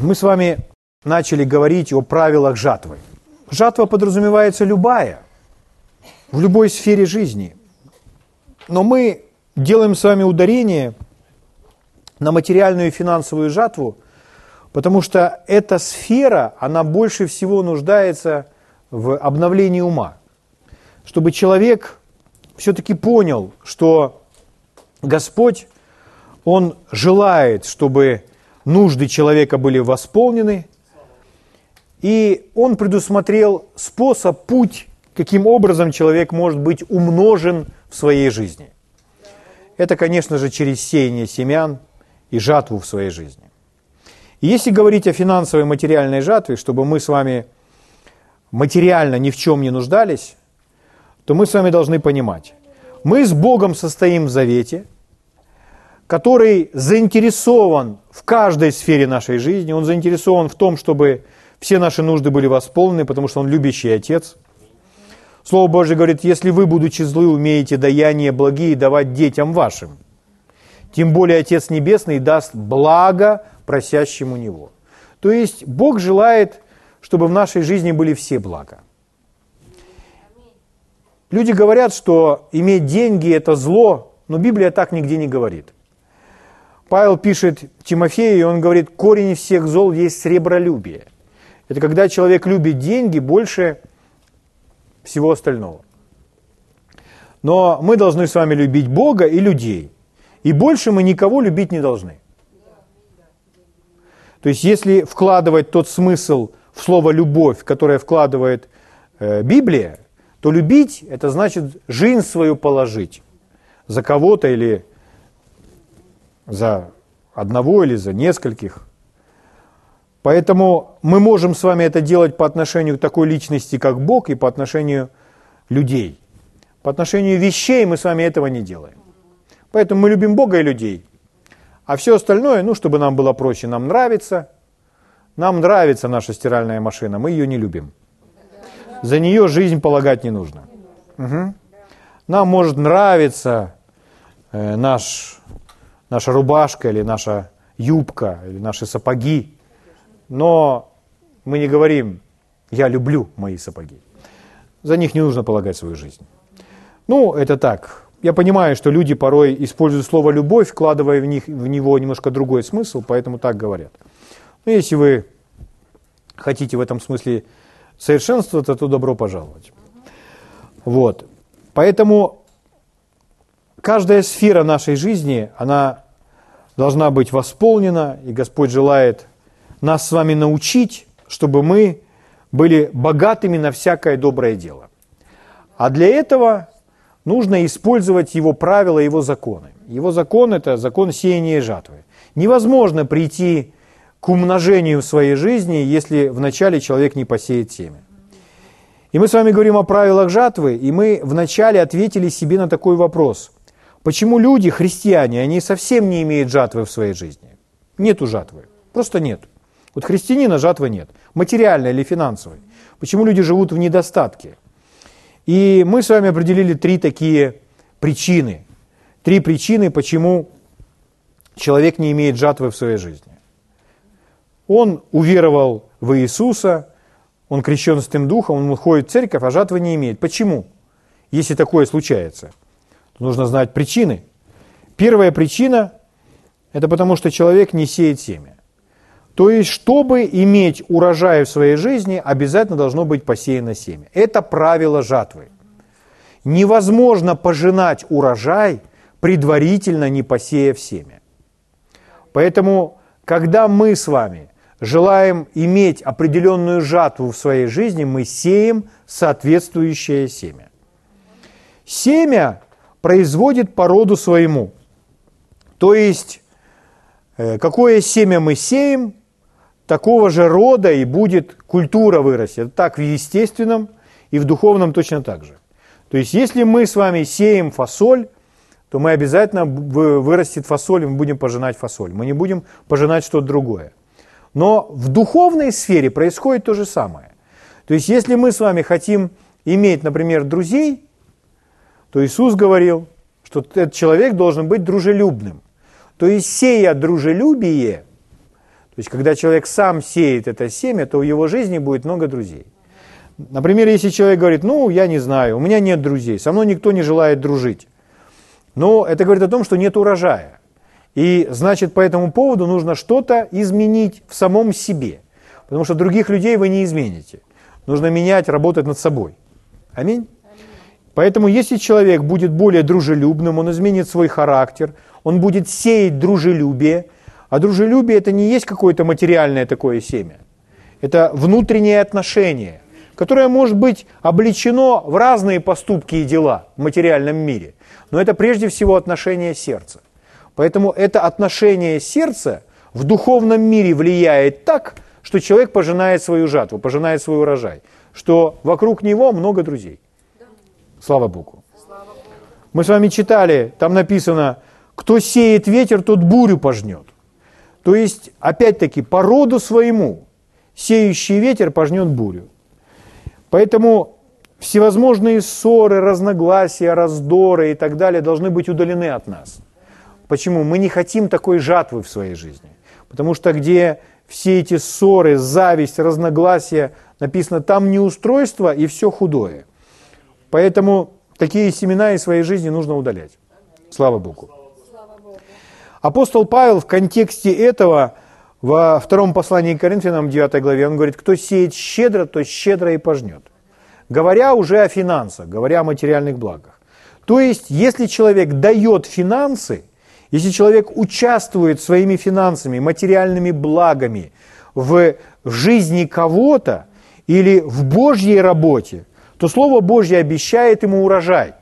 Мы с вами начали говорить о правилах жатвы. Жатва подразумевается любая, в любой сфере жизни. Но мы делаем с вами ударение на материальную и финансовую жатву, потому что эта сфера, она больше всего нуждается в обновлении ума. Чтобы человек все-таки понял, что Господь, Он желает, чтобы нужды человека были восполнены, и Он предусмотрел способ, путь, каким образом человек может быть умножен в своей жизни. Это, конечно же, через сеяние семян и жатву в своей жизни. И если говорить о финансовой материальной жатве, чтобы мы с вами материально ни в чем не нуждались, то мы с вами должны понимать, мы с Богом состоим в завете, который заинтересован в каждой сфере нашей жизни, он заинтересован в том, чтобы все наши нужды были восполнены, потому что он любящий Отец. Слово Божье говорит, если вы, будучи злы, умеете даяния благие давать детям вашим, тем более Отец Небесный даст благо просящему Него. То есть Бог желает, чтобы в нашей жизни были все блага. Люди говорят, что иметь деньги – это зло, но Библия так нигде не говорит. Павел пишет Тимофею, и он говорит, корень всех зол есть сребролюбие. Это когда человек любит деньги больше всего остального. Но мы должны с вами любить Бога и людей. И больше мы никого любить не должны. То есть если вкладывать тот смысл в слово «любовь», которое вкладывает э, Библия, то любить – это значит жизнь свою положить за кого-то или за одного или за нескольких. Поэтому мы можем с вами это делать по отношению к такой личности, как Бог, и по отношению людей. По отношению вещей мы с вами этого не делаем. Поэтому мы любим Бога и людей. А все остальное, ну, чтобы нам было проще, нам нравится. Нам нравится наша стиральная машина, мы ее не любим. За нее жизнь полагать не нужно. Угу. Нам может нравиться э, наш, наша рубашка или наша юбка или наши сапоги, но мы не говорим, я люблю мои сапоги. За них не нужно полагать свою жизнь. Ну, это так. Я понимаю, что люди порой используют слово «любовь», вкладывая в, них, в него немножко другой смысл, поэтому так говорят. Но если вы хотите в этом смысле совершенствоваться, то добро пожаловать. Вот. Поэтому каждая сфера нашей жизни, она должна быть восполнена, и Господь желает нас с вами научить, чтобы мы были богатыми на всякое доброе дело. А для этого нужно использовать его правила, его законы. Его закон – это закон сеяния и жатвы. Невозможно прийти к умножению в своей жизни, если вначале человек не посеет семя. И мы с вами говорим о правилах жатвы, и мы вначале ответили себе на такой вопрос. Почему люди, христиане, они совсем не имеют жатвы в своей жизни? Нету жатвы. Просто нет. Вот христианина жатвы нет. Материальной или финансовой. Почему люди живут в недостатке? И мы с вами определили три такие причины. Три причины, почему человек не имеет жатвы в своей жизни. Он уверовал в Иисуса, он крещен Святым Духом, он уходит в церковь, а жатвы не имеет. Почему? Если такое случается, нужно знать причины. Первая причина – это потому, что человек не сеет семя. То есть, чтобы иметь урожай в своей жизни, обязательно должно быть посеяно семя. Это правило жатвы. Невозможно пожинать урожай, предварительно не посеяв семя. Поэтому, когда мы с вами желаем иметь определенную жатву в своей жизни, мы сеем соответствующее семя. Семя производит по роду своему. То есть, э, какое семя мы сеем, такого же рода и будет культура вырастет. Так в естественном и в духовном точно так же. То есть, если мы с вами сеем фасоль, то мы обязательно вырастет фасоль, и мы будем пожинать фасоль. Мы не будем пожинать что-то другое. Но в духовной сфере происходит то же самое. То есть, если мы с вами хотим иметь, например, друзей, то Иисус говорил, что этот человек должен быть дружелюбным. То есть, сея дружелюбие, то есть, когда человек сам сеет это семя, то в его жизни будет много друзей. Например, если человек говорит, ну, я не знаю, у меня нет друзей, со мной никто не желает дружить. Но это говорит о том, что нет урожая. И значит, по этому поводу нужно что-то изменить в самом себе. Потому что других людей вы не измените. Нужно менять, работать над собой. Аминь. Поэтому если человек будет более дружелюбным, он изменит свой характер, он будет сеять дружелюбие – а дружелюбие это не есть какое-то материальное такое семя. Это внутреннее отношение, которое может быть обличено в разные поступки и дела в материальном мире. Но это прежде всего отношение сердца. Поэтому это отношение сердца в духовном мире влияет так, что человек пожинает свою жатву, пожинает свой урожай, что вокруг него много друзей. Слава Богу. Мы с вами читали, там написано, кто сеет ветер, тот бурю пожнет. То есть, опять-таки, по роду своему сеющий ветер пожнет бурю. Поэтому всевозможные ссоры, разногласия, раздоры и так далее должны быть удалены от нас. Почему? Мы не хотим такой жатвы в своей жизни. Потому что где все эти ссоры, зависть, разногласия, написано, там неустройство и все худое. Поэтому такие семена из своей жизни нужно удалять. Слава Богу. Апостол Павел в контексте этого во втором послании к Коринфянам, 9 главе, он говорит, кто сеет щедро, то щедро и пожнет. Говоря уже о финансах, говоря о материальных благах. То есть, если человек дает финансы, если человек участвует своими финансами, материальными благами в жизни кого-то или в Божьей работе, то Слово Божье обещает ему урожай,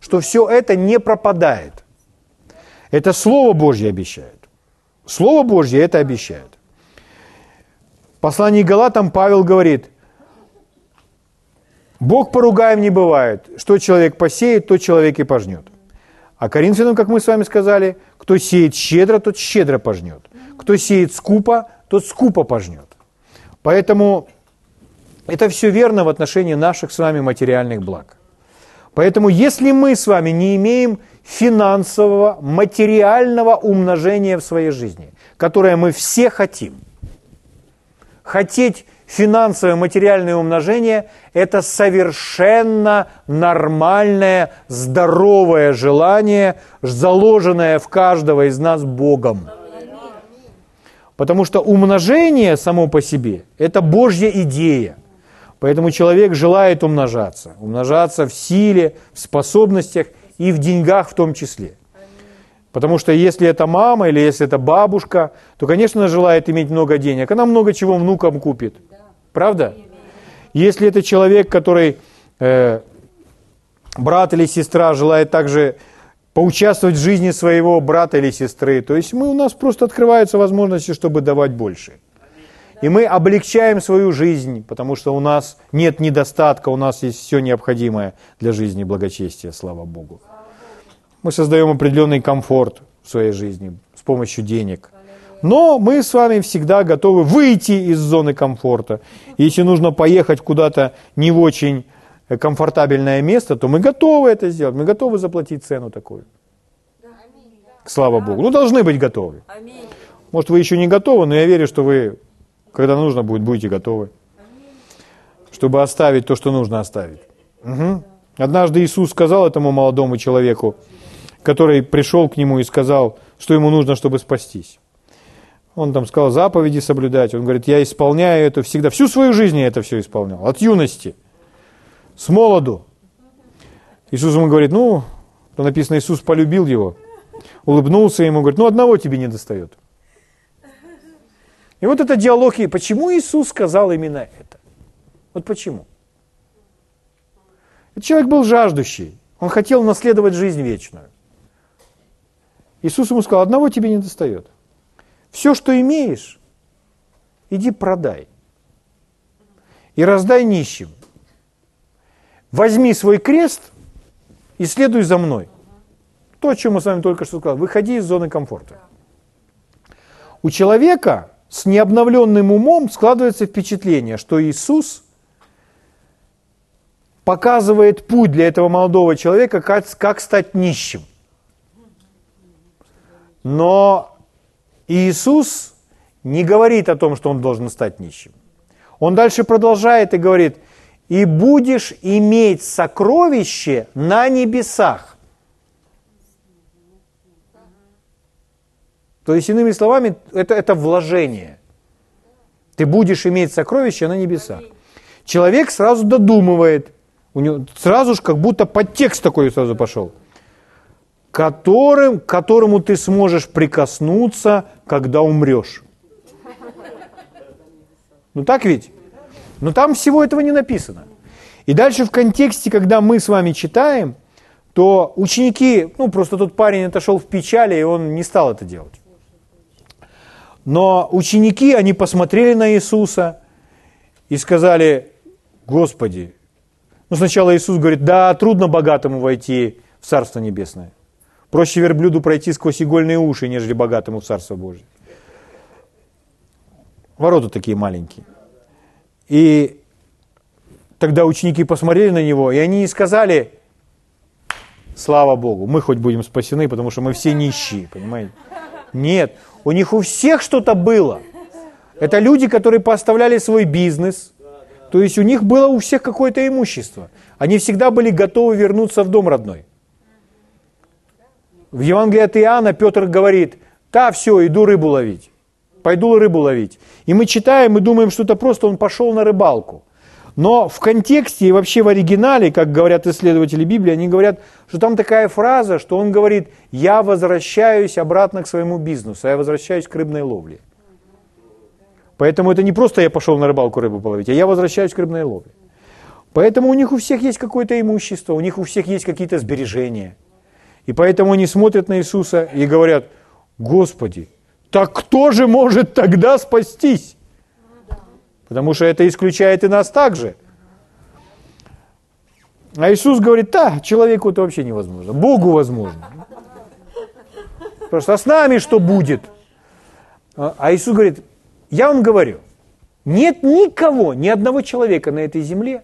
что все это не пропадает – это Слово Божье обещает. Слово Божье это обещает. В послании Галатам Павел говорит, Бог поругаем не бывает. Что человек посеет, то человек и пожнет. А Коринфянам, как мы с вами сказали, кто сеет щедро, тот щедро пожнет. Кто сеет скупо, тот скупо пожнет. Поэтому это все верно в отношении наших с вами материальных благ. Поэтому если мы с вами не имеем финансового, материального умножения в своей жизни, которое мы все хотим. Хотеть финансовое, материальное умножение – это совершенно нормальное, здоровое желание, заложенное в каждого из нас Богом. Потому что умножение само по себе – это Божья идея. Поэтому человек желает умножаться. Умножаться в силе, в способностях и в деньгах в том числе. Потому что если это мама или если это бабушка, то, конечно, она желает иметь много денег. Она много чего внукам купит. Правда? Если это человек, который, э, брат или сестра, желает также поучаствовать в жизни своего брата или сестры, то есть мы, у нас просто открываются возможности, чтобы давать больше. И мы облегчаем свою жизнь, потому что у нас нет недостатка, у нас есть все необходимое для жизни и благочестия, слава Богу. Мы создаем определенный комфорт в своей жизни с помощью денег. Но мы с вами всегда готовы выйти из зоны комфорта. Если нужно поехать куда-то не в очень комфортабельное место, то мы готовы это сделать. Мы готовы заплатить цену такую. Слава Богу. Ну, должны быть готовы. Может, вы еще не готовы, но я верю, что вы когда нужно будет, будете готовы. Чтобы оставить то, что нужно оставить. Угу. Однажды Иисус сказал этому молодому человеку, который пришел к нему и сказал, что ему нужно, чтобы спастись. Он там сказал заповеди соблюдать. Он говорит, я исполняю это всегда. Всю свою жизнь я это все исполнял. От юности. С молоду. Иисус ему говорит, ну, написано, Иисус полюбил его. Улыбнулся ему, говорит, ну, одного тебе не достает. И вот это диалог, и почему Иисус сказал именно это? Вот почему? Этот человек был жаждущий, он хотел наследовать жизнь вечную. Иисус ему сказал, одного тебе не достает. Все, что имеешь, иди продай. И раздай нищим. Возьми свой крест и следуй за мной. То, о чем мы с вами только что сказали. Выходи из зоны комфорта. У человека с необновленным умом складывается впечатление, что Иисус показывает путь для этого молодого человека, как, как стать нищим. Но Иисус не говорит о том, что он должен стать нищим. Он дальше продолжает и говорит, и будешь иметь сокровище на небесах. То есть, иными словами, это, это вложение. Ты будешь иметь сокровище на небесах. Человек сразу додумывает, у него сразу же как будто подтекст такой сразу пошел, которым, к которому ты сможешь прикоснуться, когда умрешь. Ну так ведь? Но там всего этого не написано. И дальше в контексте, когда мы с вами читаем, то ученики, ну просто тот парень отошел в печали, и он не стал это делать. Но ученики, они посмотрели на Иисуса и сказали, Господи, ну сначала Иисус говорит, да, трудно богатому войти в Царство Небесное. Проще верблюду пройти сквозь игольные уши, нежели богатому в Царство Божие. Ворота такие маленькие. И тогда ученики посмотрели на него, и они сказали, слава Богу, мы хоть будем спасены, потому что мы все нищие, понимаете? Нет, у них у всех что-то было. Это люди, которые поставляли свой бизнес, то есть у них было у всех какое-то имущество. Они всегда были готовы вернуться в дом родной. В Евангелии от Иоанна Петр говорит, да, все, иду рыбу ловить пойду рыбу ловить. И мы читаем и думаем, что это просто он пошел на рыбалку. Но в контексте и вообще в оригинале, как говорят исследователи Библии, они говорят, что там такая фраза, что он говорит, я возвращаюсь обратно к своему бизнесу, я возвращаюсь к рыбной ловле. Поэтому это не просто я пошел на рыбалку рыбу половить, а я возвращаюсь к рыбной ловле. Поэтому у них у всех есть какое-то имущество, у них у всех есть какие-то сбережения. И поэтому они смотрят на Иисуса и говорят, Господи, так кто же может тогда спастись? Потому что это исключает и нас также. А Иисус говорит, да, человеку это вообще невозможно, Богу возможно. Просто с нами что будет? А, а Иисус говорит, я вам говорю, нет никого, ни одного человека на этой земле,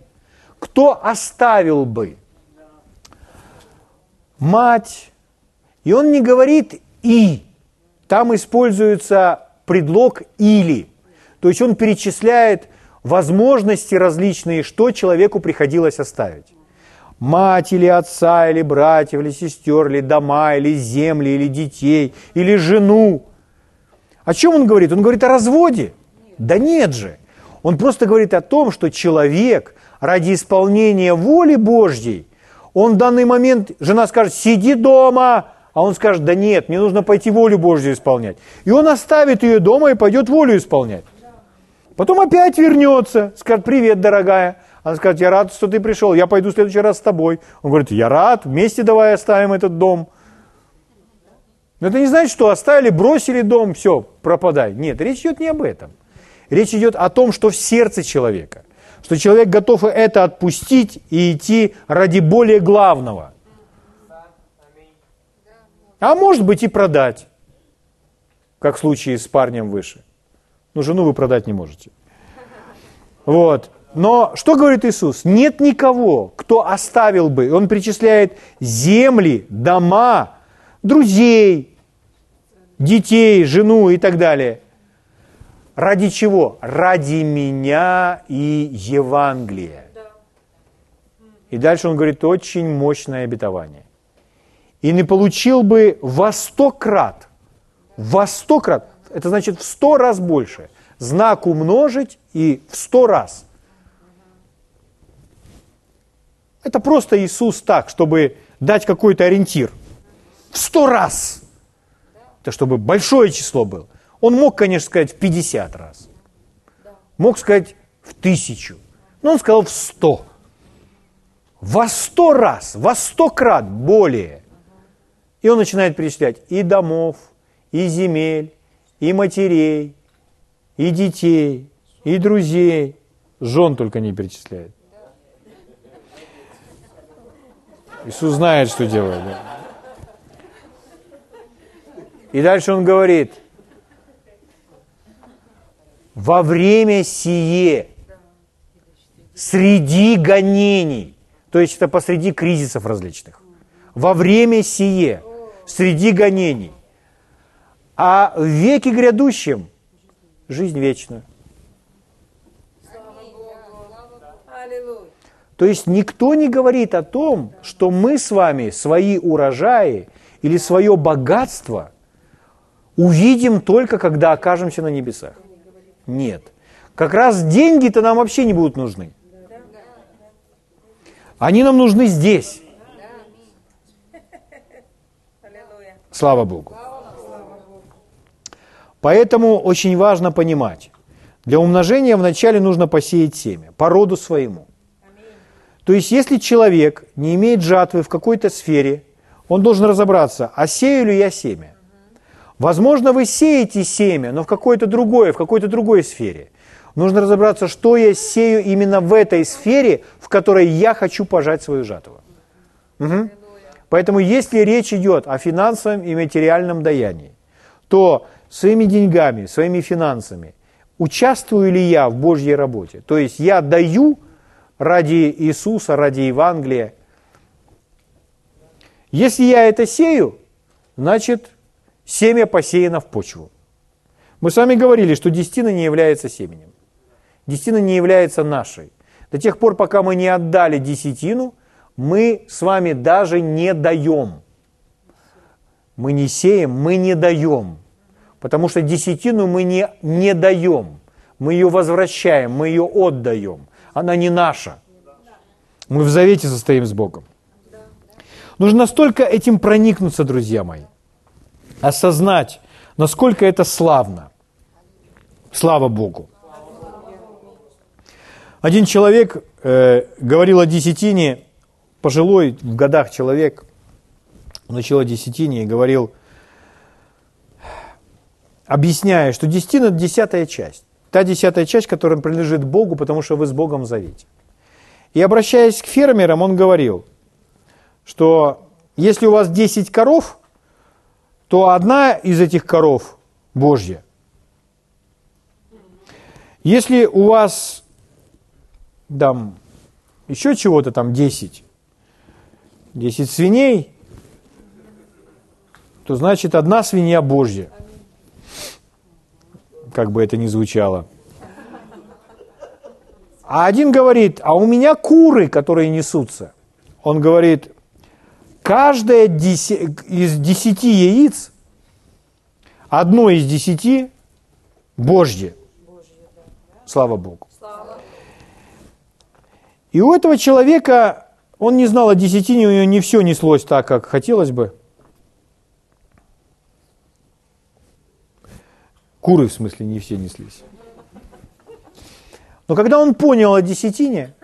кто оставил бы мать, и он не говорит «и», там используется предлог «или». То есть он перечисляет возможности различные, что человеку приходилось оставить. Мать или отца, или братьев, или сестер, или дома, или земли, или детей, или жену. О чем он говорит? Он говорит о разводе? Да нет же. Он просто говорит о том, что человек ради исполнения воли Божьей, он в данный момент, жена скажет, сиди дома, а он скажет, да нет, мне нужно пойти волю Божью исполнять. И он оставит ее дома и пойдет волю исполнять. Потом опять вернется, скажет, привет, дорогая. Она скажет, я рад, что ты пришел, я пойду в следующий раз с тобой. Он говорит, я рад, вместе давай оставим этот дом. Но это не значит, что оставили, бросили дом, все, пропадай. Нет, речь идет не об этом. Речь идет о том, что в сердце человека. Что человек готов это отпустить и идти ради более главного. А может быть и продать, как в случае с парнем выше. Но жену вы продать не можете. Вот. Но что говорит Иисус? Нет никого, кто оставил бы. Он причисляет земли, дома, друзей, детей, жену и так далее. Ради чего? Ради меня и Евангелия. И дальше он говорит очень мощное обетование и не получил бы во сто крат, во сто крат, это значит в сто раз больше, знак умножить и в сто раз. Это просто Иисус так, чтобы дать какой-то ориентир. В сто раз. Это чтобы большое число было. Он мог, конечно, сказать в 50 раз. Мог сказать в тысячу. Но он сказал в сто. Во сто раз, во сто крат более. И он начинает перечислять и домов, и земель, и матерей, и детей, и друзей. Жен только не перечисляет. Иисус знает, что делает. Да? И дальше он говорит, во время сие, среди гонений, то есть это посреди кризисов различных, во время сие – среди гонений. А в веке грядущем жизнь вечную. То есть никто не говорит о том, что мы с вами свои урожаи или свое богатство увидим только когда окажемся на небесах. Нет. Как раз деньги-то нам вообще не будут нужны. Они нам нужны здесь. Слава Богу. Поэтому очень важно понимать, для умножения вначале нужно посеять семя по роду своему. То есть, если человек не имеет жатвы в какой-то сфере, он должен разобраться, а сею ли я семя? Возможно, вы сеете семя, но в какой-то другой, в какой-то другой сфере. Нужно разобраться, что я сею именно в этой сфере, в которой я хочу пожать свою жатву. Мгм. Поэтому, если речь идет о финансовом и материальном даянии, то своими деньгами, своими финансами участвую ли я в Божьей работе? То есть я даю ради Иисуса, ради Евангелия. Если я это сею, значит семя посеяно в почву. Мы с вами говорили, что десятина не является семенем. Десятина не является нашей. До тех пор, пока мы не отдали десятину, мы с вами даже не даем. Мы не сеем, мы не даем. Потому что десятину мы не, не даем. Мы ее возвращаем, мы ее отдаем. Она не наша. Мы в завете состоим с Богом. Нужно настолько этим проникнуться, друзья мои. Осознать, насколько это славно. Слава Богу. Один человек э, говорил о десятине, пожилой в годах человек, начал о десятине и говорил, объясняя, что десятина – это десятая часть. Та десятая часть, которая принадлежит Богу, потому что вы с Богом в завете. И обращаясь к фермерам, он говорил, что если у вас 10 коров, то одна из этих коров Божья. Если у вас там еще чего-то там 10, 10 свиней, то значит одна свинья Божья. Как бы это ни звучало. А один говорит, а у меня куры, которые несутся. Он говорит, каждое деся- из десяти яиц, одно из десяти Божье. Слава Богу. И у этого человека, он не знал о десятине, у него не все неслось так, как хотелось бы. Куры, в смысле, не все неслись. Но когда он понял о десятине,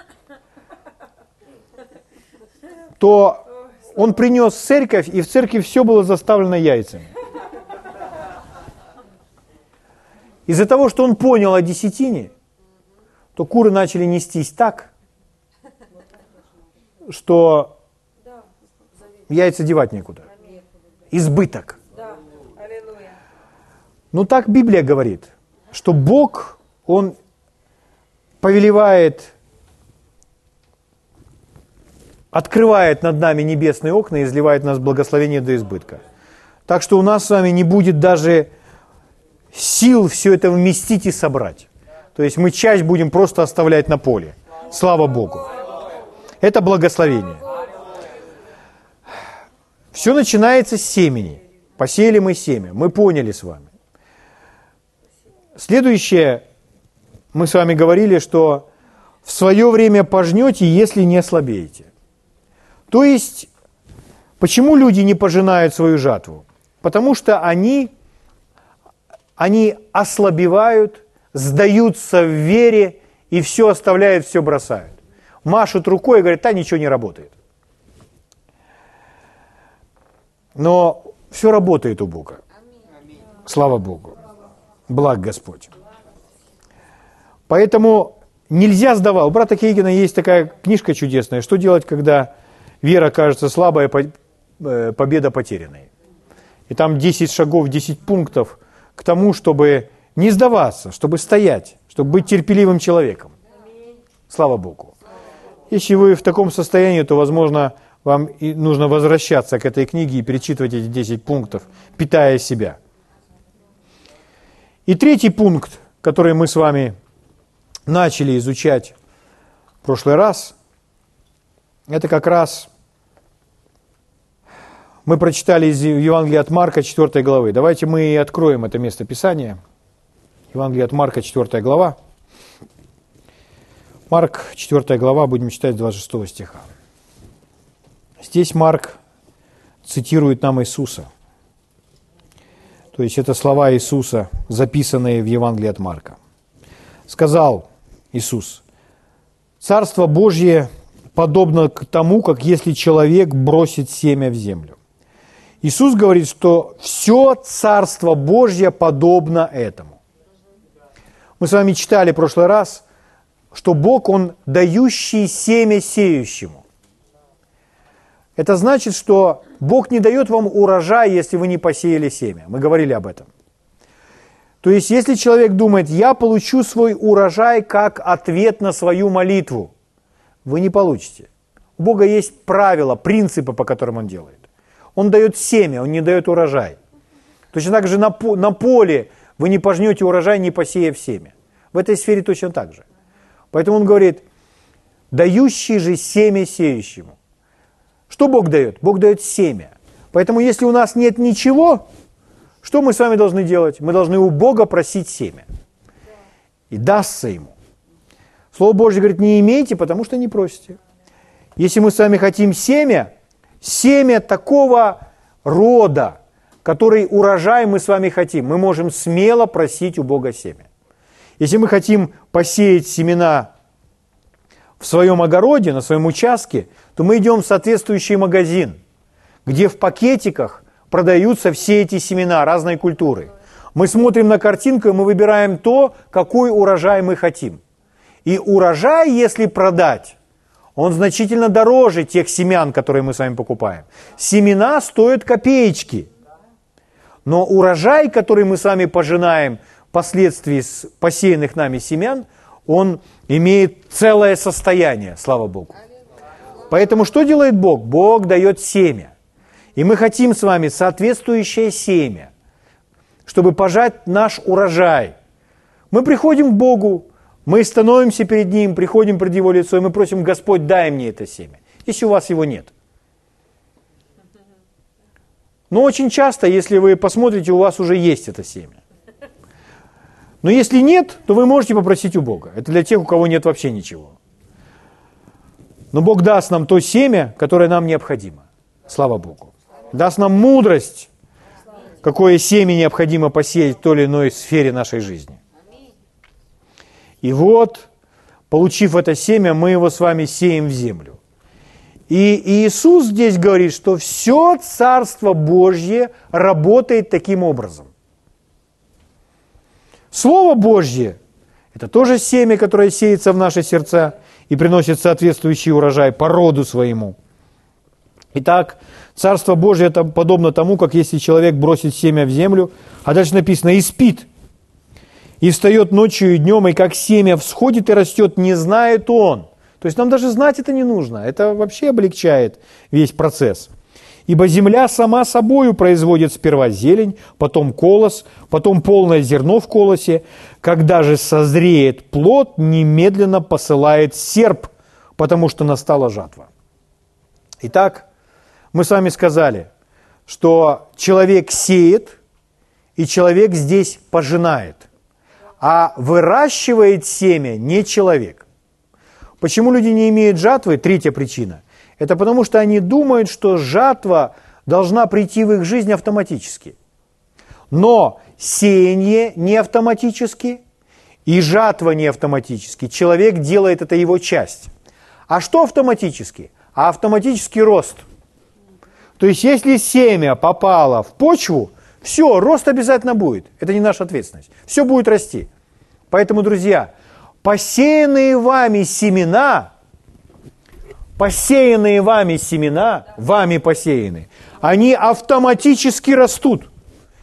то он принес церковь, и в церкви все было заставлено яйцами. Из-за того, что он понял о десятине, то куры начали нестись так, что яйца девать некуда. Избыток. Ну так Библия говорит, что Бог, Он повелевает, открывает над нами небесные окна и изливает нас благословение до избытка. Так что у нас с вами не будет даже сил все это вместить и собрать. То есть мы часть будем просто оставлять на поле. Слава Богу. Это благословение. Все начинается с семени. Посеяли мы семя. Мы поняли с вами. Следующее, мы с вами говорили, что в свое время пожнете, если не ослабеете. То есть, почему люди не пожинают свою жатву? Потому что они, они ослабевают, сдаются в вере и все оставляют, все бросают. Машут рукой и говорят, да, ничего не работает. Но все работает у Бога. Слава Богу. Благ Господь. Поэтому нельзя сдавать. У брата Кейгена есть такая книжка чудесная. Что делать, когда вера кажется слабой, по- э, победа потерянной? И там 10 шагов, 10 пунктов к тому, чтобы не сдаваться, чтобы стоять, чтобы быть терпеливым человеком. Слава Богу. Если вы в таком состоянии, то, возможно, вам и нужно возвращаться к этой книге и перечитывать эти 10 пунктов, питая себя. И третий пункт, который мы с вами начали изучать в прошлый раз, это как раз мы прочитали из Евангелия от Марка 4 главы. Давайте мы откроем это место Писания. Евангелие от Марка 4 глава. Марк 4 глава, будем читать 26 стиха. Здесь Марк цитирует нам Иисуса. То есть это слова Иисуса, записанные в Евангелии от Марка. Сказал Иисус, «Царство Божье подобно к тому, как если человек бросит семя в землю. Иисус говорит, что все Царство Божье подобно этому. Мы с вами читали в прошлый раз, что Бог, Он дающий семя сеющему. Это значит, что Бог не дает вам урожай, если вы не посеяли семя. Мы говорили об этом. То есть, если человек думает, я получу свой урожай как ответ на свою молитву, вы не получите. У Бога есть правила, принципы, по которым Он делает. Он дает семя, Он не дает урожай. Точно так же на, на поле вы не пожнете урожай, не посеяв семя. В этой сфере точно так же. Поэтому Он говорит, дающий же семя сеющему. Что Бог дает? Бог дает семя. Поэтому если у нас нет ничего, что мы с вами должны делать? Мы должны у Бога просить семя. И дастся ему. Слово Божье говорит, не имейте, потому что не просите. Если мы с вами хотим семя, семя такого рода, который урожай мы с вами хотим, мы можем смело просить у Бога семя. Если мы хотим посеять семена в своем огороде, на своем участке, то мы идем в соответствующий магазин, где в пакетиках продаются все эти семена разной культуры. Мы смотрим на картинку, и мы выбираем то, какой урожай мы хотим. И урожай, если продать, он значительно дороже тех семян, которые мы с вами покупаем. Семена стоят копеечки. Но урожай, который мы с вами пожинаем впоследствии с посеянных нами семян, он имеет целое состояние, слава Богу. Поэтому что делает Бог? Бог дает семя. И мы хотим с вами соответствующее семя, чтобы пожать наш урожай. Мы приходим к Богу, мы становимся перед Ним, приходим пред Его лицо, и мы просим, Господь, дай мне это семя, если у вас его нет. Но очень часто, если вы посмотрите, у вас уже есть это семя. Но если нет, то вы можете попросить у Бога. Это для тех, у кого нет вообще ничего. Но Бог даст нам то семя, которое нам необходимо. Слава Богу. Даст нам мудрость, какое семя необходимо посеять в той или иной сфере нашей жизни. И вот, получив это семя, мы его с вами сеем в землю. И Иисус здесь говорит, что все Царство Божье работает таким образом. Слово Божье – это тоже семя, которое сеется в наши сердца и приносит соответствующий урожай по роду своему. Итак, Царство Божье это подобно тому, как если человек бросит семя в землю, а дальше написано «и спит», и встает ночью и днем, и как семя всходит и растет, не знает он. То есть нам даже знать это не нужно. Это вообще облегчает весь процесс. Ибо земля сама собою производит сперва зелень, потом колос, потом полное зерно в колосе. Когда же созреет плод, немедленно посылает серп, потому что настала жатва. Итак, мы с вами сказали, что человек сеет, и человек здесь пожинает а выращивает семя не человек. Почему люди не имеют жатвы? Третья причина. Это потому, что они думают, что жатва должна прийти в их жизнь автоматически. Но сеяние не автоматически, и жатва не автоматически. Человек делает это его часть. А что автоматически? А автоматический рост. То есть, если семя попало в почву, все, рост обязательно будет. Это не наша ответственность. Все будет расти. Поэтому, друзья, посеянные вами семена, посеянные вами семена, вами посеяны, они автоматически растут.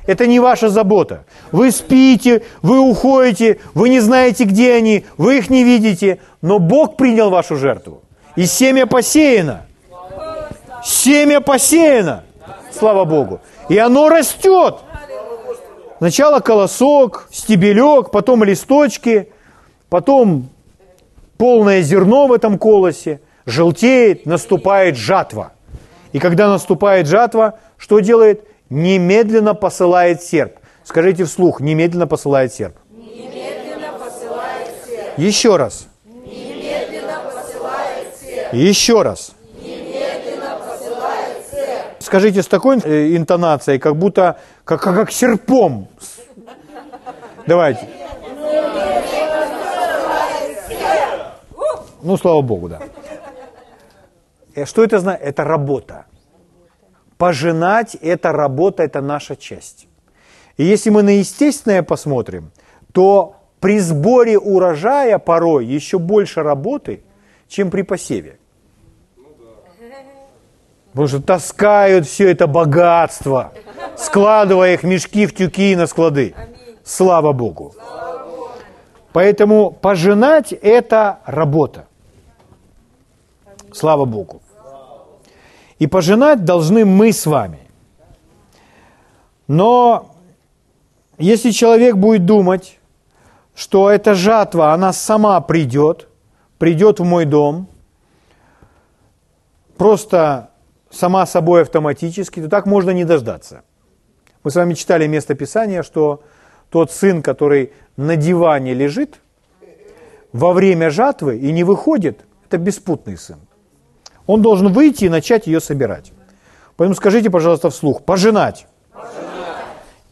Это не ваша забота. Вы спите, вы уходите, вы не знаете, где они, вы их не видите, но Бог принял вашу жертву. И семя посеяно. Семя посеяно. Слава Богу. И оно растет. Сначала колосок, стебелек, потом листочки, потом полное зерно в этом колосе, желтеет, наступает жатва. И когда наступает жатва, что делает? Немедленно посылает серп. Скажите вслух, немедленно посылает серп. Немедленно посылает серп. Еще раз. Немедленно посылает серп. Еще раз. Немедленно посылает серп. Скажите с такой э, интонацией, как будто как, как, как серпом. Давайте. Ну, слава Богу, да. Э, Что это значит? Это работа. Пожинать – это работа, это наша часть. И если мы на естественное посмотрим, то при сборе урожая порой еще больше работы, чем при посеве. Потому что таскают все это богатство, складывая их мешки, в тюки и на склады. Слава Богу. Поэтому пожинать – это работа. Слава Богу. И пожинать должны мы с вами. Но если человек будет думать, что эта жатва, она сама придет, придет в мой дом, просто сама собой автоматически, то так можно не дождаться. Мы с вами читали место Писания, что тот сын, который на диване лежит во время жатвы и не выходит, это беспутный сын. Он должен выйти и начать ее собирать. Поэтому скажите, пожалуйста, вслух, пожинать.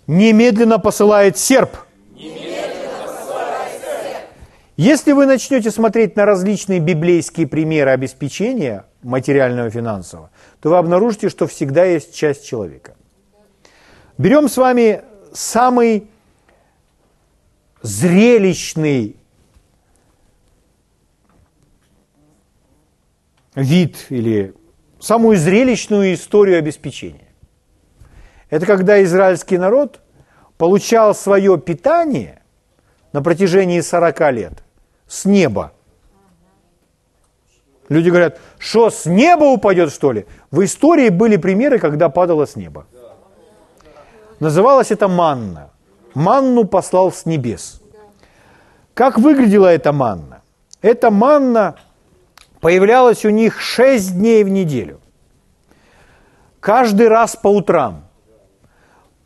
Немедленно посылает серп. Если вы начнете смотреть на различные библейские примеры обеспечения материального и финансового, то вы обнаружите, что всегда есть часть человека. Берем с вами самый зрелищный вид или самую зрелищную историю обеспечения. Это когда израильский народ получал свое питание на протяжении 40 лет с неба. Люди говорят, что с неба упадет, что ли? В истории были примеры, когда падало с неба. Называлось это манна. Манну послал с небес. Как выглядела эта манна? Эта манна появлялась у них 6 дней в неделю. Каждый раз по утрам.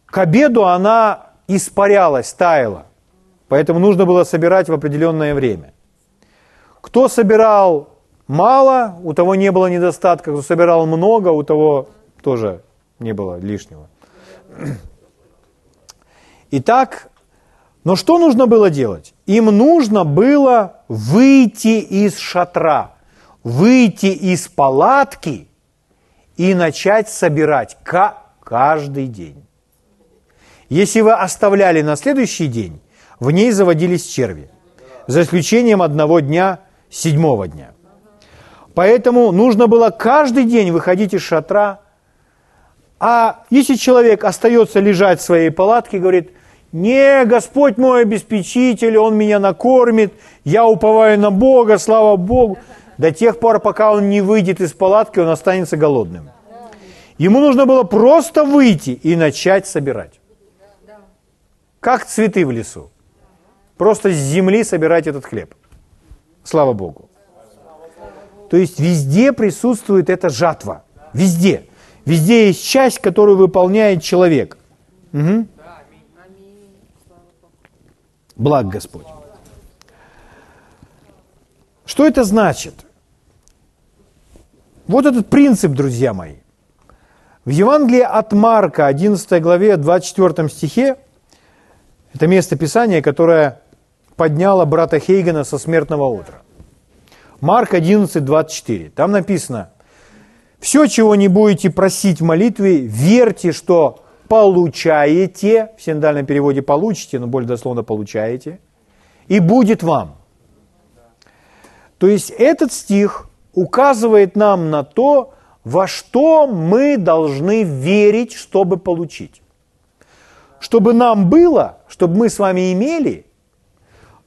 К обеду она испарялась, таяла. Поэтому нужно было собирать в определенное время. Кто собирал мало, у того не было недостатка. Кто собирал много, у того тоже не было лишнего. Итак, но что нужно было делать? Им нужно было выйти из шатра, выйти из палатки и начать собирать каждый день. Если вы оставляли на следующий день, в ней заводились черви, за исключением одного дня, седьмого дня. Поэтому нужно было каждый день выходить из шатра. А если человек остается лежать в своей палатке, говорит, не, Господь мой обеспечитель, Он меня накормит, я уповаю на Бога, слава Богу. До тех пор, пока он не выйдет из палатки, он останется голодным. Ему нужно было просто выйти и начать собирать. Как цветы в лесу. Просто с земли собирать этот хлеб. Слава Богу. То есть везде присутствует эта жатва. Везде. Везде есть часть, которую выполняет человек. Угу. Благ Господь. Что это значит? Вот этот принцип, друзья мои. В Евангелии от Марка, 11 главе, 24 стихе, это место Писания, которое подняло брата Хейгена со смертного утра. Марк 11, 24. Там написано, «Все, чего не будете просить в молитве, верьте, что получаете, в синдальном переводе получите, но более дословно получаете, и будет вам». То есть этот стих указывает нам на то, во что мы должны верить, чтобы получить. Чтобы нам было, чтобы мы с вами имели,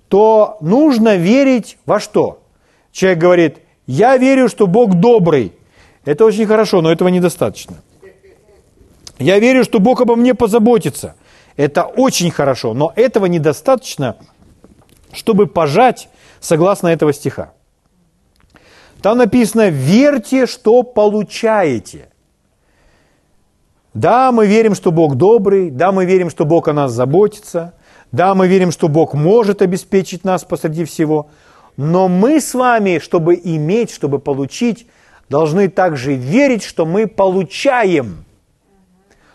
то нужно верить во что? Человек говорит, я верю, что Бог добрый. Это очень хорошо, но этого недостаточно. Я верю, что Бог обо мне позаботится. Это очень хорошо, но этого недостаточно, чтобы пожать согласно этого стиха. Там написано «верьте, что получаете». Да, мы верим, что Бог добрый, да, мы верим, что Бог о нас заботится, да, мы верим, что Бог может обеспечить нас посреди всего, но мы с вами, чтобы иметь, чтобы получить, должны также верить, что мы получаем,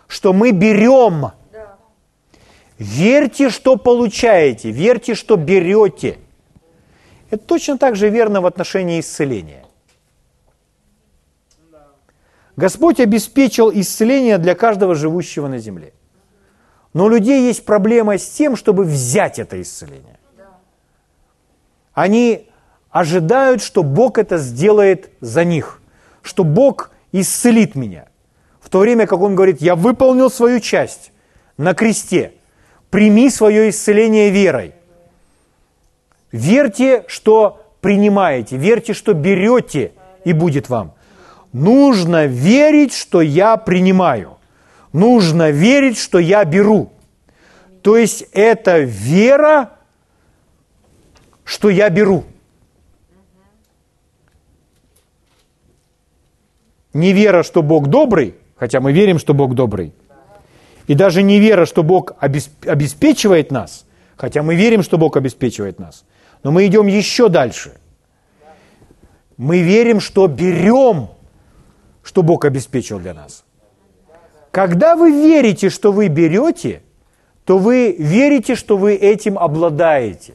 что мы берем. Верьте, что получаете, верьте, что берете. Это точно так же верно в отношении исцеления. Господь обеспечил исцеление для каждого живущего на земле. Но у людей есть проблема с тем, чтобы взять это исцеление. Они ожидают, что Бог это сделает за них, что Бог исцелит меня. В то время как Он говорит, я выполнил свою часть на кресте, прими свое исцеление верой. Верьте, что принимаете, верьте, что берете, и будет вам. Нужно верить, что я принимаю. Нужно верить, что я беру. То есть это вера, что я беру. Не вера, что Бог добрый, хотя мы верим, что Бог добрый. И даже не вера, что Бог обеспечивает нас, хотя мы верим, что Бог обеспечивает нас. Но мы идем еще дальше. Мы верим, что берем, что Бог обеспечил для нас. Когда вы верите, что вы берете, то вы верите, что вы этим обладаете.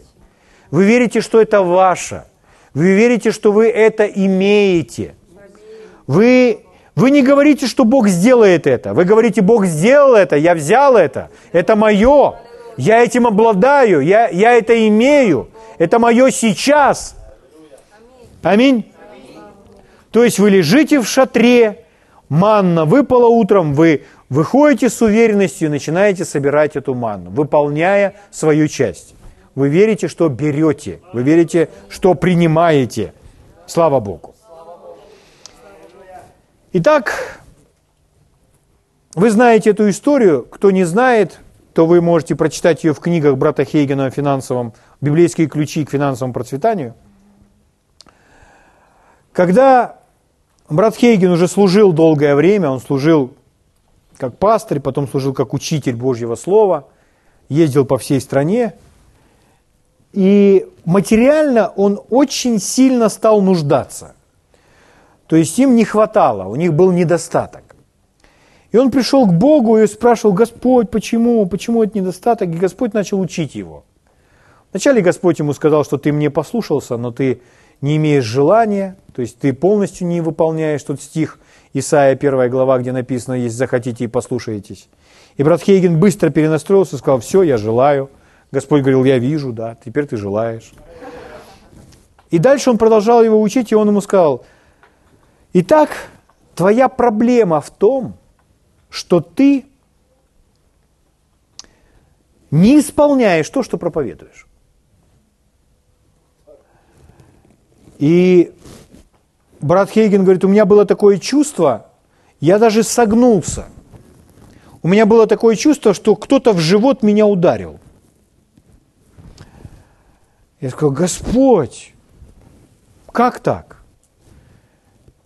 Вы верите, что это ваше. Вы верите, что вы это имеете. Вы, вы не говорите, что Бог сделает это. Вы говорите, Бог сделал это, я взял это. Это мое. Я этим обладаю, я, я это имею. Это мое сейчас. Аминь. То есть вы лежите в шатре, манна выпала утром, вы выходите с уверенностью и начинаете собирать эту манну, выполняя свою часть. Вы верите, что берете, вы верите, что принимаете. Слава Богу. Итак, вы знаете эту историю. Кто не знает, то вы можете прочитать ее в книгах брата Хейгена о финансовом, библейские ключи к финансовому процветанию. Когда брат Хейген уже служил долгое время, он служил как пастырь, потом служил как учитель Божьего Слова, ездил по всей стране. И материально он очень сильно стал нуждаться. То есть им не хватало, у них был недостаток. И он пришел к Богу и спрашивал, Господь, почему, почему это недостаток? И Господь начал учить его. Вначале Господь ему сказал, что ты мне послушался, но ты не имеешь желания, то есть ты полностью не выполняешь тот стих Исаия 1 глава, где написано, если захотите и послушаетесь. И брат Хейген быстро перенастроился сказал, все, я желаю. Господь говорил, я вижу, да, теперь ты желаешь. И дальше он продолжал его учить, и он ему сказал, итак, твоя проблема в том, что ты не исполняешь то, что проповедуешь. И брат Хейген говорит, у меня было такое чувство, я даже согнулся. У меня было такое чувство, что кто-то в живот меня ударил. Я сказал, Господь, как так?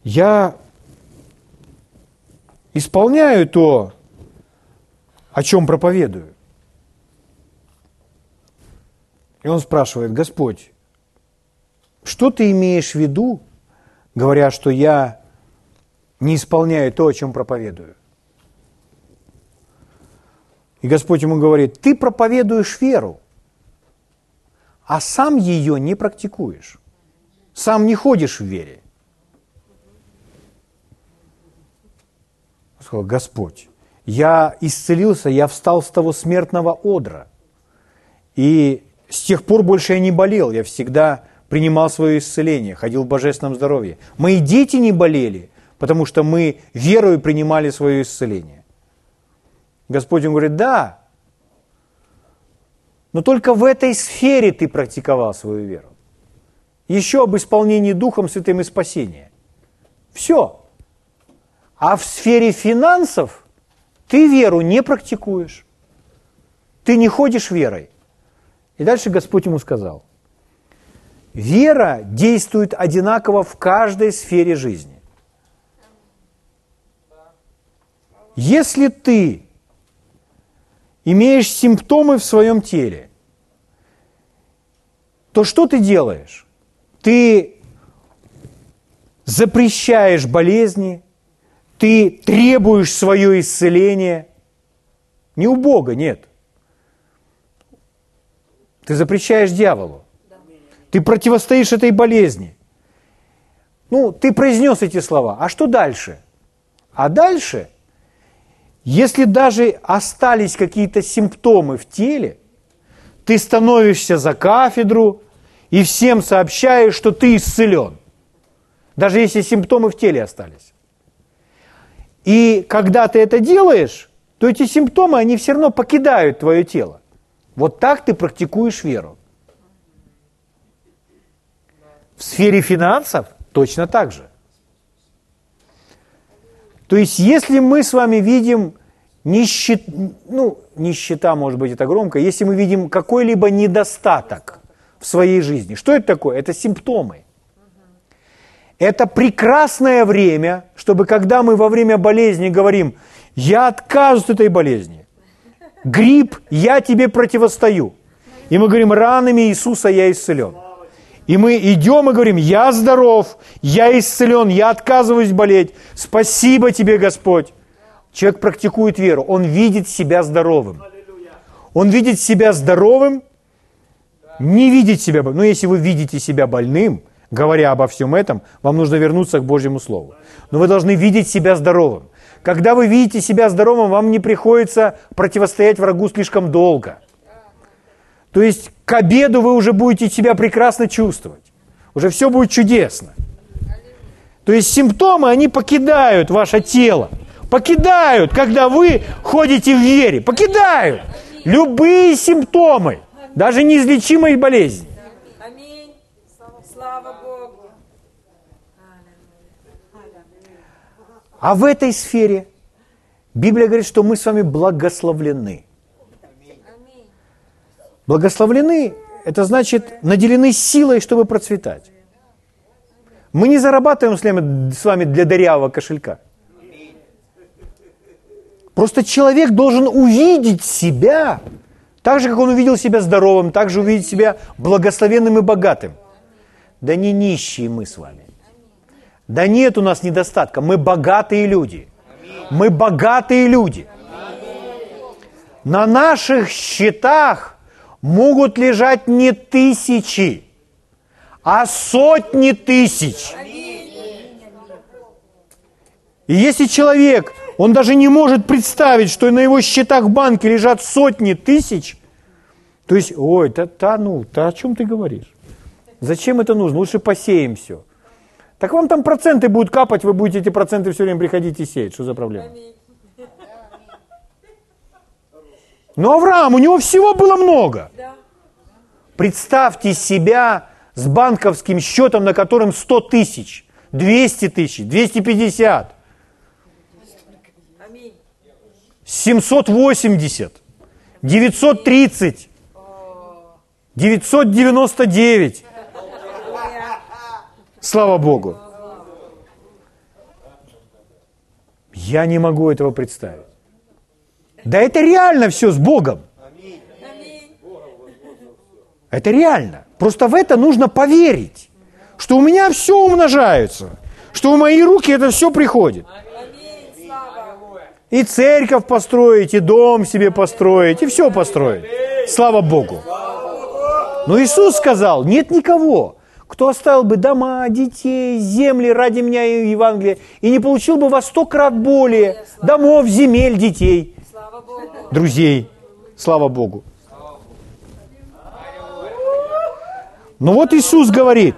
Я исполняю то, о чем проповедую. И он спрашивает, Господь, что ты имеешь в виду, говоря, что я не исполняю то, о чем проповедую? И Господь ему говорит, ты проповедуешь веру, а сам ее не практикуешь. Сам не ходишь в вере. Сказал, Господь, я исцелился, я встал с того смертного одра. И с тех пор больше я не болел, я всегда принимал свое исцеление, ходил в божественном здоровье. Мои дети не болели, потому что мы верою принимали свое исцеление. Господь ему говорит, да, но только в этой сфере ты практиковал свою веру. Еще об исполнении Духом Святым и спасения. Все. А в сфере финансов ты веру не практикуешь. ты не ходишь верой. И дальше Господь ему сказал, вера действует одинаково в каждой сфере жизни. Если ты имеешь симптомы в своем теле, то что ты делаешь? Ты запрещаешь болезни, ты требуешь свое исцеление. Не у Бога, нет. Ты запрещаешь дьяволу. Ты противостоишь этой болезни. Ну, ты произнес эти слова. А что дальше? А дальше, если даже остались какие-то симптомы в теле, ты становишься за кафедру и всем сообщаешь, что ты исцелен. Даже если симптомы в теле остались. И когда ты это делаешь, то эти симптомы, они все равно покидают твое тело. Вот так ты практикуешь веру. В сфере финансов точно так же. То есть, если мы с вами видим нищет, ну, нищета, может быть, это громко, если мы видим какой-либо недостаток в своей жизни, что это такое? Это симптомы. Это прекрасное время, чтобы когда мы во время болезни говорим, я отказываюсь от этой болезни, грипп, я тебе противостою. И мы говорим, ранами Иисуса я исцелен. И мы идем и говорим, я здоров, я исцелен, я отказываюсь болеть. Спасибо тебе, Господь. Человек практикует веру, он видит себя здоровым. Он видит себя здоровым, не видит себя, но если вы видите себя больным, говоря обо всем этом, вам нужно вернуться к Божьему Слову. Но вы должны видеть себя здоровым. Когда вы видите себя здоровым, вам не приходится противостоять врагу слишком долго. То есть к обеду вы уже будете себя прекрасно чувствовать. Уже все будет чудесно. То есть симптомы, они покидают ваше тело. Покидают, когда вы ходите в вере. Покидают. Любые симптомы, даже неизлечимые болезни. Аминь. Слава Богу. А в этой сфере Библия говорит, что мы с вами благословлены. Благословлены – это значит наделены силой, чтобы процветать. Мы не зарабатываем с вами, для дырявого кошелька. Просто человек должен увидеть себя, так же, как он увидел себя здоровым, так же увидеть себя благословенным и богатым. Да не нищие мы с вами. Да нет у нас недостатка. Мы богатые люди. Мы богатые люди. На наших счетах могут лежать не тысячи, а сотни тысяч. И если человек, он даже не может представить, что на его счетах в банке лежат сотни тысяч, то есть, ой, да, да ну, да о чем ты говоришь? Зачем это нужно? Лучше посеем все. Так вам там проценты будут капать, вы будете эти проценты все время приходить и сеять. Что за проблема? Но Авраам, у него всего было много. Представьте себя с банковским счетом, на котором 100 тысяч, 200 тысяч, 250, 780, 930, 999. Слава Богу. Я не могу этого представить. Да это реально все с Богом. Это реально. Просто в это нужно поверить, что у меня все умножается, что в мои руки это все приходит. И церковь построить, и дом себе построить, и все построить. Слава Богу. Но Иисус сказал, нет никого, кто оставил бы дома, детей, земли ради меня и Евангелия, и не получил бы во сто крат более домов, земель, детей, друзей. Слава Богу. Но вот Иисус говорит,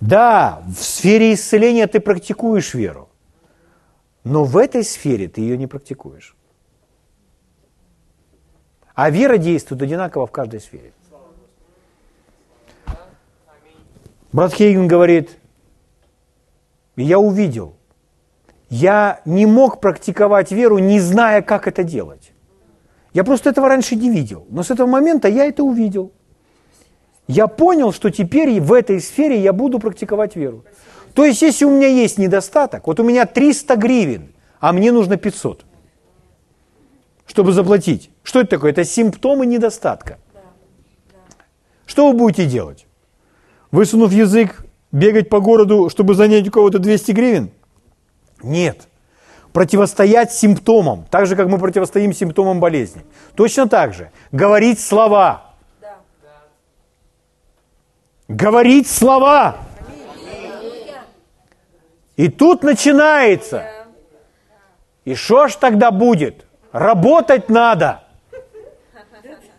да, в сфере исцеления ты практикуешь веру, но в этой сфере ты ее не практикуешь. А вера действует одинаково в каждой сфере. Брат Хейген говорит, я увидел, я не мог практиковать веру, не зная, как это делать. Я просто этого раньше не видел. Но с этого момента я это увидел. Я понял, что теперь в этой сфере я буду практиковать веру. То есть, если у меня есть недостаток, вот у меня 300 гривен, а мне нужно 500, чтобы заплатить. Что это такое? Это симптомы недостатка. Что вы будете делать? Высунув язык, бегать по городу, чтобы занять у кого-то 200 гривен? Нет. Противостоять симптомам, так же, как мы противостоим симптомам болезни. Точно так же. Говорить слова. Говорить слова. И тут начинается. И что ж тогда будет? Работать надо.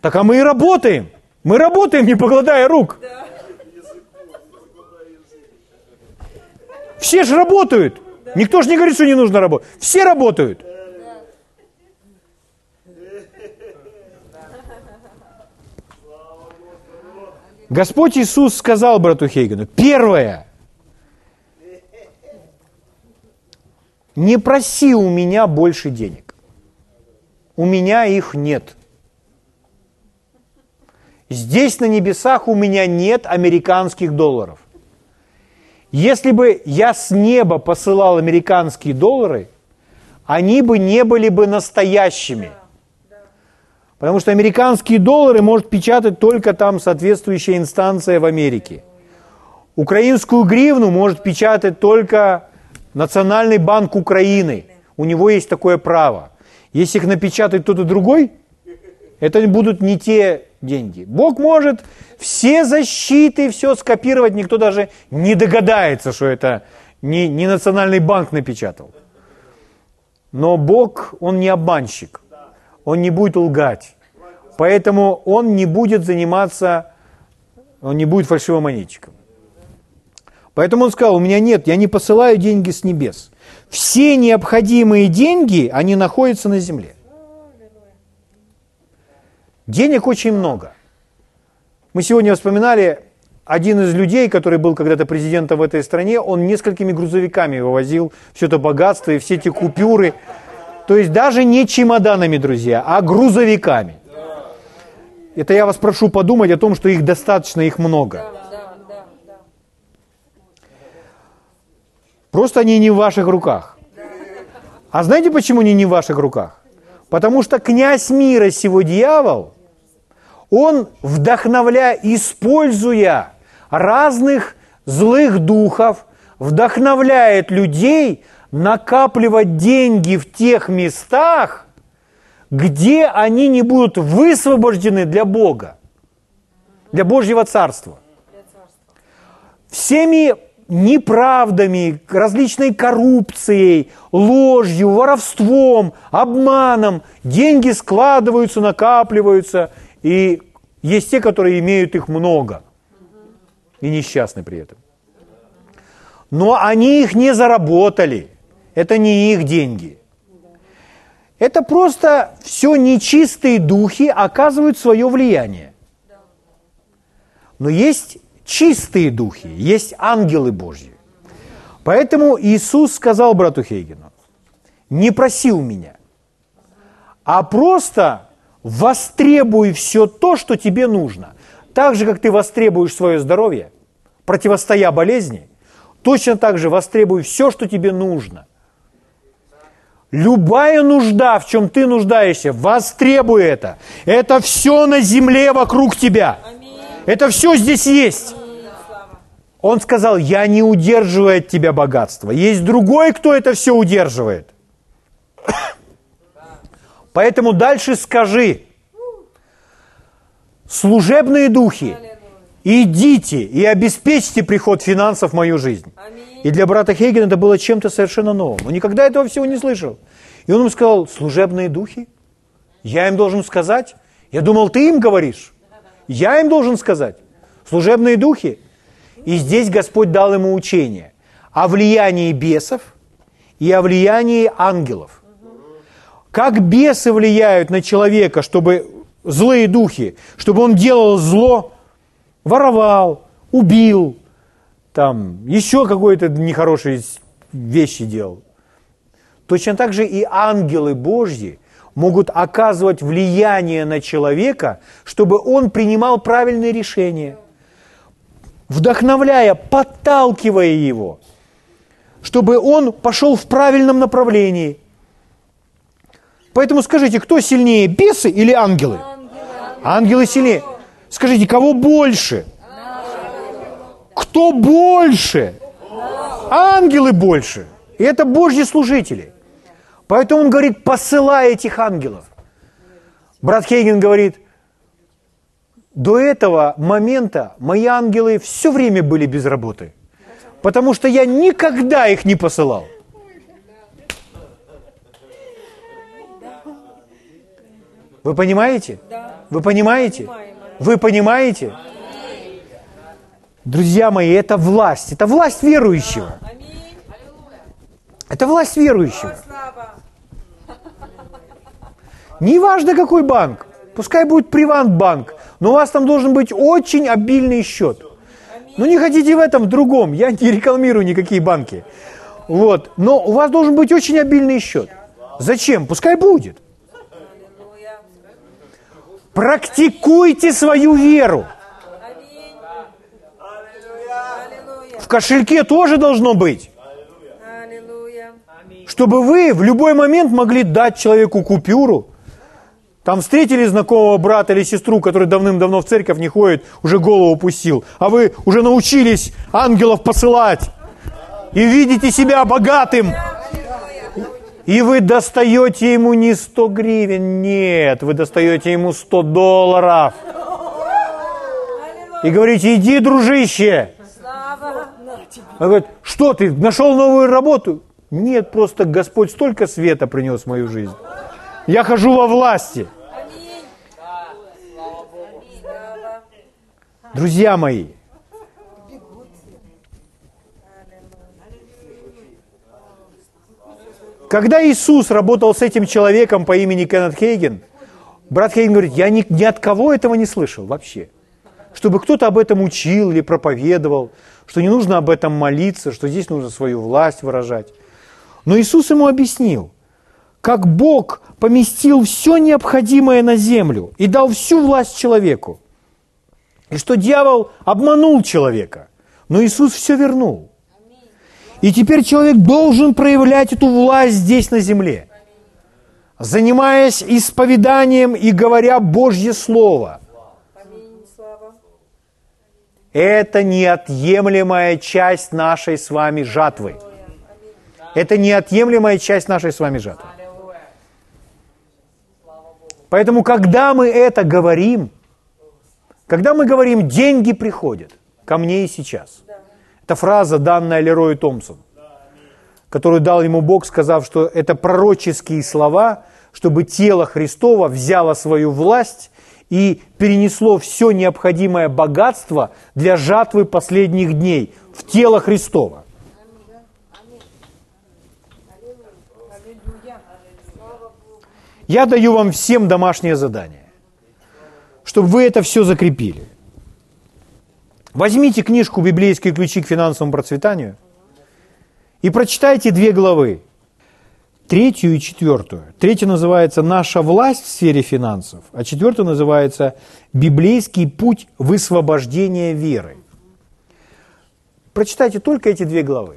Так а мы и работаем. Мы работаем, не покладая рук. Все же работают. Никто же не говорит, что не нужно работать. Все работают. Господь Иисус сказал брату Хейгену, первое, не проси у меня больше денег. У меня их нет. Здесь на небесах у меня нет американских долларов. Если бы я с неба посылал американские доллары, они бы не были бы настоящими. Потому что американские доллары может печатать только там соответствующая инстанция в Америке. Украинскую гривну может печатать только Национальный банк Украины. У него есть такое право. Если их напечатать кто-то другой, это будут не те деньги. Бог может все защиты, все скопировать, никто даже не догадается, что это не, не национальный банк напечатал. Но Бог, Он не обманщик, Он не будет лгать. Поэтому Он не будет заниматься, Он не будет фальшивомонетчиком. Поэтому Он сказал, у меня нет, я не посылаю деньги с небес. Все необходимые деньги, они находятся на земле. Денег очень много. Мы сегодня вспоминали один из людей, который был когда-то президентом в этой стране, он несколькими грузовиками вывозил все это богатство и все эти купюры. То есть даже не чемоданами, друзья, а грузовиками. Это я вас прошу подумать о том, что их достаточно, их много. Просто они не в ваших руках. А знаете, почему они не в ваших руках? Потому что князь мира сего дьявол, он, вдохновляя, используя разных злых духов, вдохновляет людей накапливать деньги в тех местах, где они не будут высвобождены для Бога, для Божьего Царства. Всеми неправдами, различной коррупцией, ложью, воровством, обманом. Деньги складываются, накапливаются, и есть те, которые имеют их много и несчастны при этом. Но они их не заработали. Это не их деньги. Это просто все нечистые духи оказывают свое влияние. Но есть чистые духи, есть ангелы Божьи. Поэтому Иисус сказал брату Хейгену, не проси у меня, а просто востребуй все то, что тебе нужно. Так же, как ты востребуешь свое здоровье, противостоя болезни, точно так же востребуй все, что тебе нужно. Любая нужда, в чем ты нуждаешься, востребуй это. Это все на земле вокруг тебя. Это все здесь есть. Он сказал, я не удерживаю от тебя богатство. Есть другой, кто это все удерживает. Поэтому дальше скажи, служебные духи, идите и обеспечьте приход финансов в мою жизнь. И для брата Хейгена это было чем-то совершенно новым. Он никогда этого всего не слышал. И он ему сказал, служебные духи? Я им должен сказать? Я думал, ты им говоришь. Я им должен сказать. Служебные духи? И здесь Господь дал ему учение о влиянии бесов и о влиянии ангелов. Как бесы влияют на человека, чтобы злые духи, чтобы он делал зло, воровал, убил, там, еще какой-то нехорошие вещи делал. Точно так же и ангелы Божьи могут оказывать влияние на человека, чтобы он принимал правильные решения, вдохновляя, подталкивая его, чтобы он пошел в правильном направлении. Поэтому скажите, кто сильнее, бесы или ангелы? Ангелы сильнее. Скажите, кого больше? Кто больше? Ангелы больше. И это Божьи служители. Поэтому он говорит, посылай этих ангелов. Брат Хейген говорит, до этого момента мои ангелы все время были без работы, потому что я никогда их не посылал. Вы понимаете? Вы понимаете? Вы понимаете? Друзья мои, это власть. Это власть верующего. Это власть верующего. Неважно, какой банк. Пускай будет Приватбанк, но у вас там должен быть очень обильный счет. Ну не хотите в этом, в другом. Я не рекламирую никакие банки. Вот. Но у вас должен быть очень обильный счет. Зачем? Пускай будет. Практикуйте свою веру. В кошельке тоже должно быть. Чтобы вы в любой момент могли дать человеку купюру. Там встретили знакомого брата или сестру, который давным-давно в церковь не ходит, уже голову пустил. А вы уже научились ангелов посылать. И видите себя богатым. И вы достаете ему не 100 гривен, нет, вы достаете ему 100 долларов. И говорите, иди, дружище. Он говорит, что ты, нашел новую работу? Нет, просто Господь столько света принес в мою жизнь. Я хожу во власти. Друзья мои, Когда Иисус работал с этим человеком по имени Кеннет Хейген, брат Хейген говорит, я ни, ни от кого этого не слышал вообще. Чтобы кто-то об этом учил или проповедовал, что не нужно об этом молиться, что здесь нужно свою власть выражать. Но Иисус ему объяснил, как Бог поместил все необходимое на землю и дал всю власть человеку. И что дьявол обманул человека, но Иисус все вернул. И теперь человек должен проявлять эту власть здесь на земле, занимаясь исповеданием и говоря Божье Слово. Это неотъемлемая часть нашей с вами жатвы. Это неотъемлемая часть нашей с вами жатвы. Поэтому, когда мы это говорим, когда мы говорим, деньги приходят ко мне и сейчас – это фраза, данная Лерою Томпсон, которую дал ему Бог, сказав, что это пророческие слова, чтобы тело Христова взяло свою власть и перенесло все необходимое богатство для жатвы последних дней в тело Христова. Я даю вам всем домашнее задание, чтобы вы это все закрепили. Возьмите книжку «Библейские ключи к финансовому процветанию» и прочитайте две главы, третью и четвертую. Третья называется «Наша власть в сфере финансов», а четвертая называется «Библейский путь высвобождения веры». Прочитайте только эти две главы.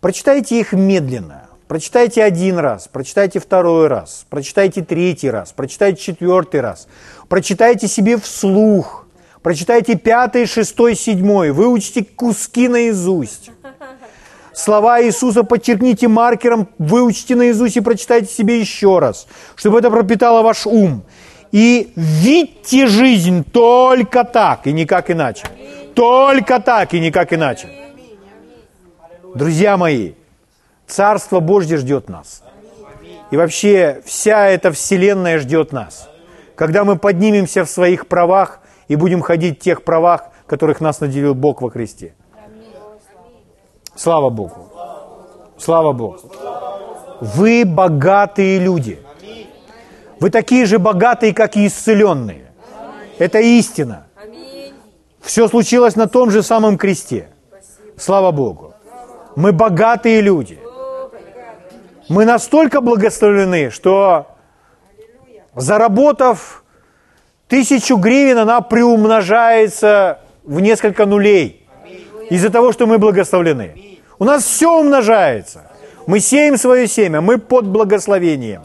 Прочитайте их медленно. Прочитайте один раз, прочитайте второй раз, прочитайте третий раз, прочитайте четвертый раз. Прочитайте себе вслух – Прочитайте пятый, шестой, седьмой. Выучите куски наизусть. Слова Иисуса подчеркните маркером, выучите наизусть и прочитайте себе еще раз, чтобы это пропитало ваш ум. И видите жизнь только так и никак иначе. Только так и никак иначе. Друзья мои, Царство Божье ждет нас. И вообще вся эта вселенная ждет нас. Когда мы поднимемся в своих правах, и будем ходить в тех правах, которых нас наделил Бог во Христе. Слава Богу. Слава Богу. Вы богатые люди. Вы такие же богатые, как и исцеленные. Это истина. Все случилось на том же самом кресте. Слава Богу. Мы богатые люди. Мы настолько благословлены, что заработав тысячу гривен, она приумножается в несколько нулей из-за того, что мы благословлены. У нас все умножается. Мы сеем свое семя, мы под благословением.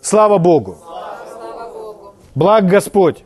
Слава Богу. Благ Господь.